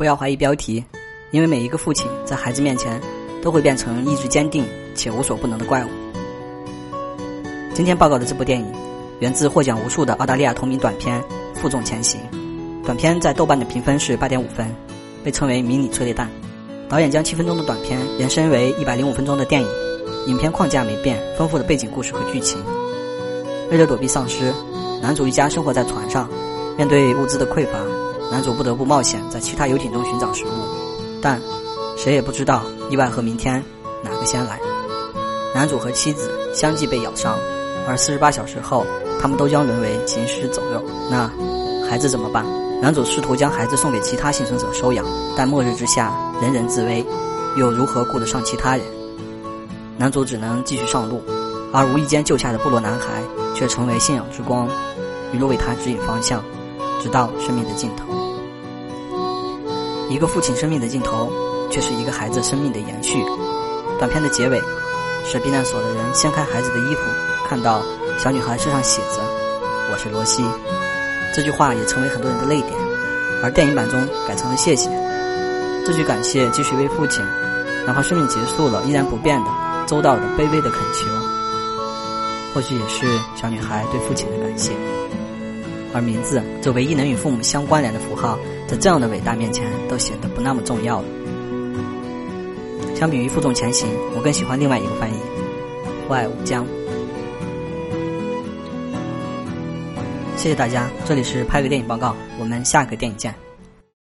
不要怀疑标题，因为每一个父亲在孩子面前都会变成意志坚定且无所不能的怪物。今天报告的这部电影，源自获奖无数的澳大利亚同名短片《负重前行》。短片在豆瓣的评分是八点五分，被称为“迷你催泪弹”。导演将七分钟的短片延伸为一百零五分钟的电影，影片框架没变，丰富的背景故事和剧情。为了躲避丧尸，男主一家生活在船上，面对物资的匮乏，男主不得不冒险在其他游艇中寻找食物，但谁也不知道意外和明天哪个先来。男主和妻子相继被咬伤，而四十八小时后，他们都将沦为行尸走肉。那孩子怎么办？男主试图将孩子送给其他幸存者收养，但末日之下人人自危，又如何顾得上其他人？男主只能继续上路，而无意间救下的部落男孩却成为信仰之光，一路为他指引方向，直到生命的尽头。一个父亲生命的尽头，却是一个孩子生命的延续。短片的结尾，是避难所的人掀开孩子的衣服，看到小女孩身上写着“我是罗西”。这句话也成为很多人的泪点，而电影版中改成了“谢谢”。这句感谢继续为父亲，哪怕生命结束了依然不变的周到的卑微的恳求，或许也是小女孩对父亲的感谢。而名字这唯一能与父母相关联的符号，在这样的伟大面前都显得不那么重要了。相比于负重前行，我更喜欢另外一个翻译“父爱无疆”。谢谢大家，这里是拍个电影报告，我们下个电影见。